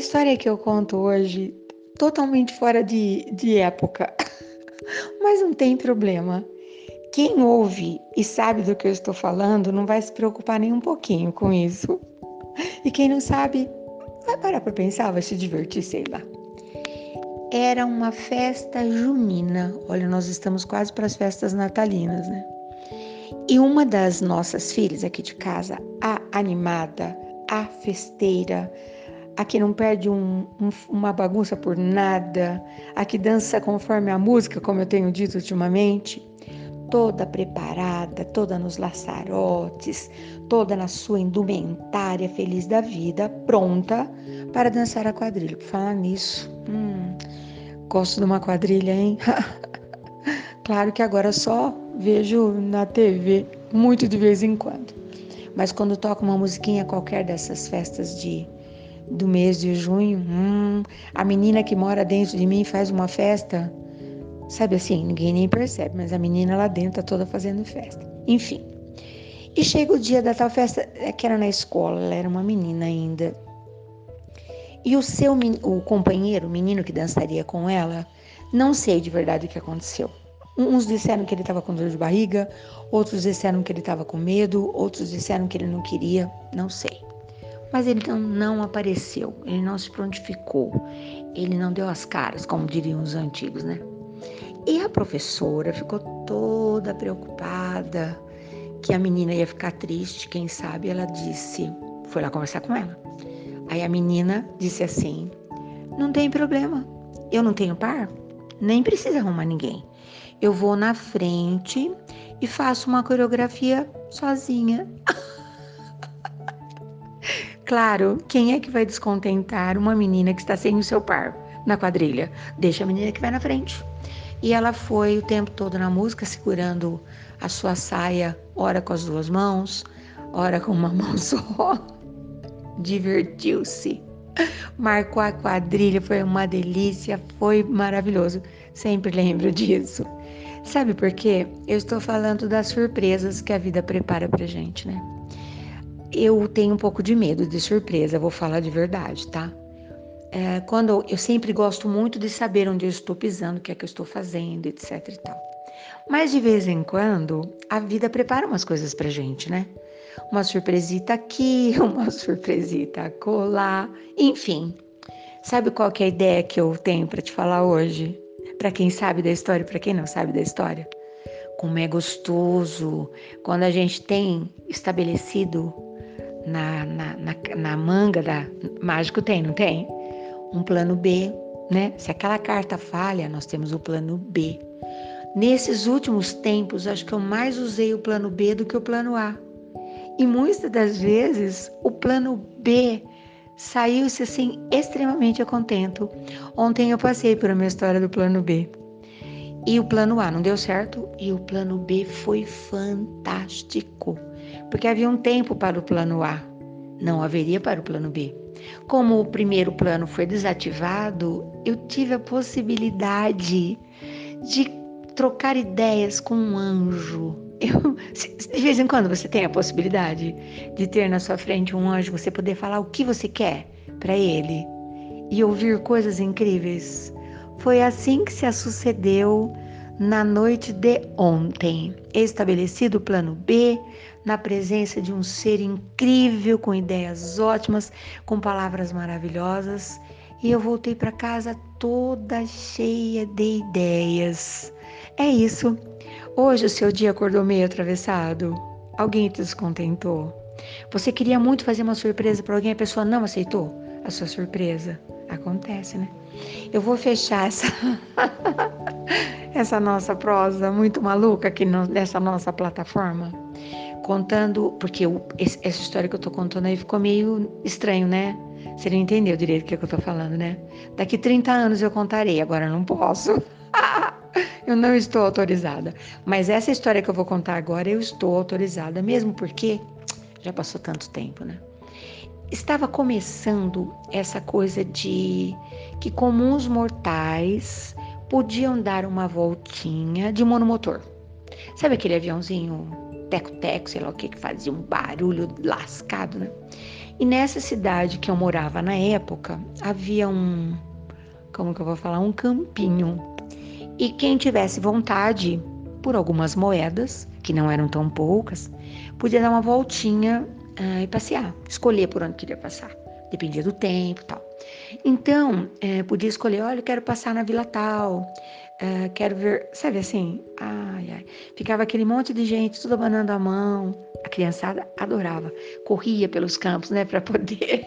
história que eu conto hoje, totalmente fora de, de época, mas não tem problema. Quem ouve e sabe do que eu estou falando não vai se preocupar nem um pouquinho com isso. E quem não sabe, vai parar para pensar, vai se divertir, sei lá. Era uma festa junina. Olha, nós estamos quase para as festas natalinas, né? E uma das nossas filhas aqui de casa, a animada, a festeira, a que não perde um, um, uma bagunça por nada, a que dança conforme a música, como eu tenho dito ultimamente, toda preparada, toda nos laçarotes, toda na sua indumentária feliz da vida, pronta para dançar a quadrilha. Por falar nisso, hum, gosto de uma quadrilha, hein? claro que agora só vejo na TV, muito de vez em quando. Mas quando toca uma musiquinha qualquer dessas festas de do mês de junho, hum, a menina que mora dentro de mim faz uma festa Sabe assim, ninguém nem percebe, mas a menina lá dentro tá toda fazendo festa. Enfim. E chega o dia da tal festa, é que era na escola, ela era uma menina ainda. E o seu o companheiro, o menino que dançaria com ela, não sei de verdade o que aconteceu. Uns disseram que ele estava com dor de barriga, outros disseram que ele estava com medo, outros disseram que ele não queria, não sei. Mas ele não, não apareceu, ele não se prontificou, ele não deu as caras, como diriam os antigos, né? E a professora ficou toda preocupada que a menina ia ficar triste, quem sabe ela disse, foi lá conversar com ela. Aí a menina disse assim: "Não tem problema. Eu não tenho par, nem precisa arrumar ninguém. Eu vou na frente e faço uma coreografia sozinha." claro, quem é que vai descontentar uma menina que está sem o seu par na quadrilha? Deixa a menina que vai na frente. E ela foi o tempo todo na música, segurando a sua saia, ora com as duas mãos, ora com uma mão só. Divertiu-se. Marcou a quadrilha, foi uma delícia, foi maravilhoso. Sempre lembro disso. Sabe por quê? Eu estou falando das surpresas que a vida prepara pra gente, né? Eu tenho um pouco de medo de surpresa, vou falar de verdade, tá? é, quando eu sempre gosto muito de saber onde eu estou pisando, o que é que eu estou fazendo, etc e tal. Mas de vez em quando a vida prepara umas coisas pra gente, né? Uma surpresita aqui, uma surpresita colar, enfim. Sabe qual que é a ideia que eu tenho para te falar hoje? Para quem sabe da história, para quem não sabe da história? Como é gostoso quando a gente tem estabelecido na, na, na, na manga da. Mágico tem, não tem? um plano B, né? Se aquela carta falha, nós temos o plano B. Nesses últimos tempos, acho que eu mais usei o plano B do que o plano A. E muitas das vezes, o plano B saiu-se assim extremamente a contento. Ontem eu passei por uma história do plano B. E o plano A não deu certo e o plano B foi fantástico. Porque havia um tempo para o plano A, não haveria para o plano B. Como o primeiro plano foi desativado, eu tive a possibilidade de trocar ideias com um anjo. Eu, de vez em quando você tem a possibilidade de ter na sua frente um anjo, você poder falar o que você quer para ele e ouvir coisas incríveis. Foi assim que se sucedeu na noite de ontem. Estabelecido o plano B, na presença de um ser incrível, com ideias ótimas, com palavras maravilhosas, e eu voltei para casa toda cheia de ideias. É isso. Hoje o seu dia acordou meio atravessado. Alguém te descontentou. Você queria muito fazer uma surpresa para alguém, a pessoa não aceitou a sua surpresa. Acontece, né? Eu vou fechar essa essa nossa prosa muito maluca aqui no, nessa nossa plataforma contando, porque eu, essa história que eu tô contando aí ficou meio estranho, né? Você não entendeu direito o que, é que eu tô falando, né? Daqui 30 anos eu contarei, agora não posso. eu não estou autorizada. Mas essa história que eu vou contar agora, eu estou autorizada, mesmo porque já passou tanto tempo, né? Estava começando essa coisa de que comuns mortais podiam dar uma voltinha de monomotor. Sabe aquele aviãozinho teco-teco, sei lá o que, que fazia um barulho lascado, né? E nessa cidade que eu morava na época, havia um, como que eu vou falar, um campinho. E quem tivesse vontade, por algumas moedas, que não eram tão poucas, podia dar uma voltinha uh, e passear, escolher por onde queria passar. Dependia do tempo e tal. Então, é, podia escolher, olha, eu quero passar na vila tal, é, quero ver, sabe assim, ai, ai. Ficava aquele monte de gente, tudo abanando a mão. A criançada adorava, corria pelos campos, né, para poder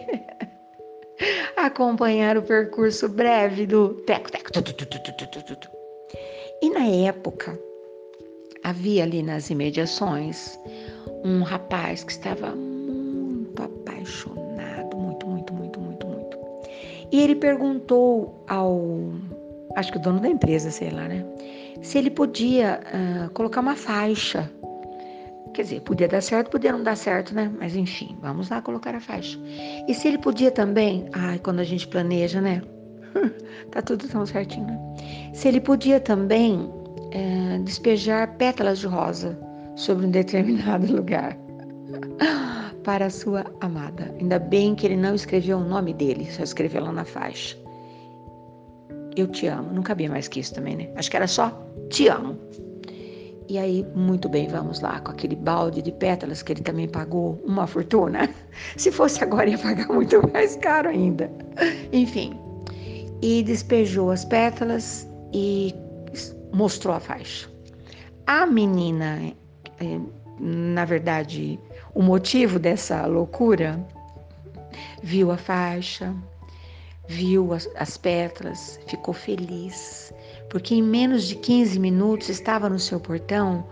acompanhar o percurso breve do teco, teco, tu, tu, tu, E na época, havia ali nas imediações um rapaz que estava muito apaixonado, muito, muito, muito, muito, muito. E ele perguntou ao, acho que o dono da empresa, sei lá, né, se ele podia uh, colocar uma faixa. Quer dizer, podia dar certo, podia não dar certo, né? Mas enfim, vamos lá colocar a faixa. E se ele podia também, ai, quando a gente planeja, né? tá tudo tão certinho, né? Se ele podia também é, despejar pétalas de rosa sobre um determinado lugar para a sua amada. Ainda bem que ele não escreveu o nome dele, só escreveu lá na faixa. Eu te amo. Não cabia mais que isso também, né? Acho que era só te amo. E aí, muito bem, vamos lá, com aquele balde de pétalas que ele também pagou uma fortuna. Se fosse agora, ia pagar muito mais caro ainda. Enfim, e despejou as pétalas e mostrou a faixa. A menina, é, na verdade, o motivo dessa loucura, viu a faixa, viu as, as pétalas, ficou feliz, porque em menos de 15 minutos estava no seu portão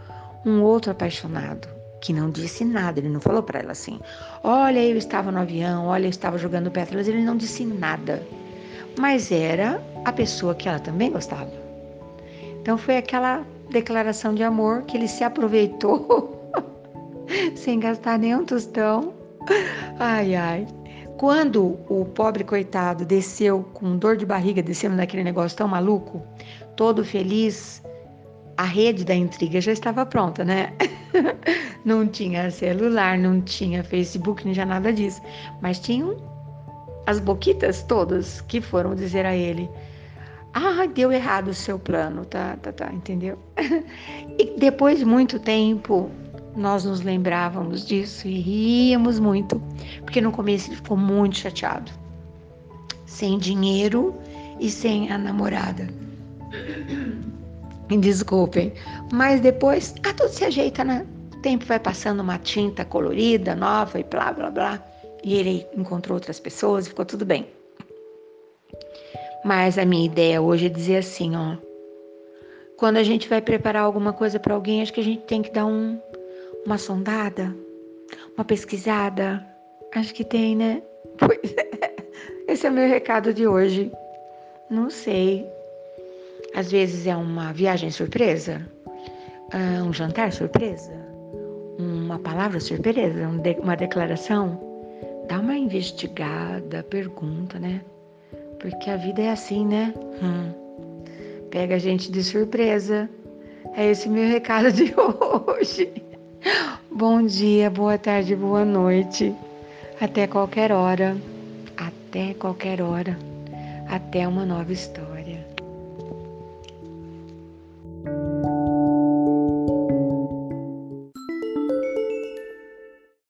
um outro apaixonado que não disse nada, ele não falou para ela assim: Olha, eu estava no avião, olha, eu estava jogando pétalas, ele não disse nada. Mas era a pessoa que ela também gostava. Então foi aquela declaração de amor que ele se aproveitou sem gastar nenhum tostão. Ai, ai. Quando o pobre coitado desceu com dor de barriga, descendo naquele negócio tão maluco, todo feliz, a rede da intriga já estava pronta, né? não tinha celular, não tinha Facebook, nem já nada disso. Mas tinham as boquitas todas que foram dizer a ele: ah, deu errado o seu plano, tá, tá, tá, entendeu? e depois de muito tempo, nós nos lembrávamos disso e ríamos muito, porque no começo ele ficou muito chateado. Sem dinheiro e sem a namorada. Desculpem, mas depois, ah, tudo se ajeita, né? O tempo vai passando uma tinta colorida, nova e blá, blá, blá. E ele encontrou outras pessoas e ficou tudo bem. Mas a minha ideia hoje é dizer assim, ó. Quando a gente vai preparar alguma coisa para alguém, acho que a gente tem que dar um, uma sondada, uma pesquisada. Acho que tem, né? Pois é. Esse é o meu recado de hoje. Não sei. Às vezes é uma viagem surpresa, ah, um jantar surpresa, uma palavra surpresa, uma declaração. Dá uma investigada, pergunta, né? Porque a vida é assim, né? Hum. Pega a gente de surpresa. É esse meu recado de hoje. Bom dia, boa tarde, boa noite. Até qualquer hora. Até qualquer hora. Até uma nova história.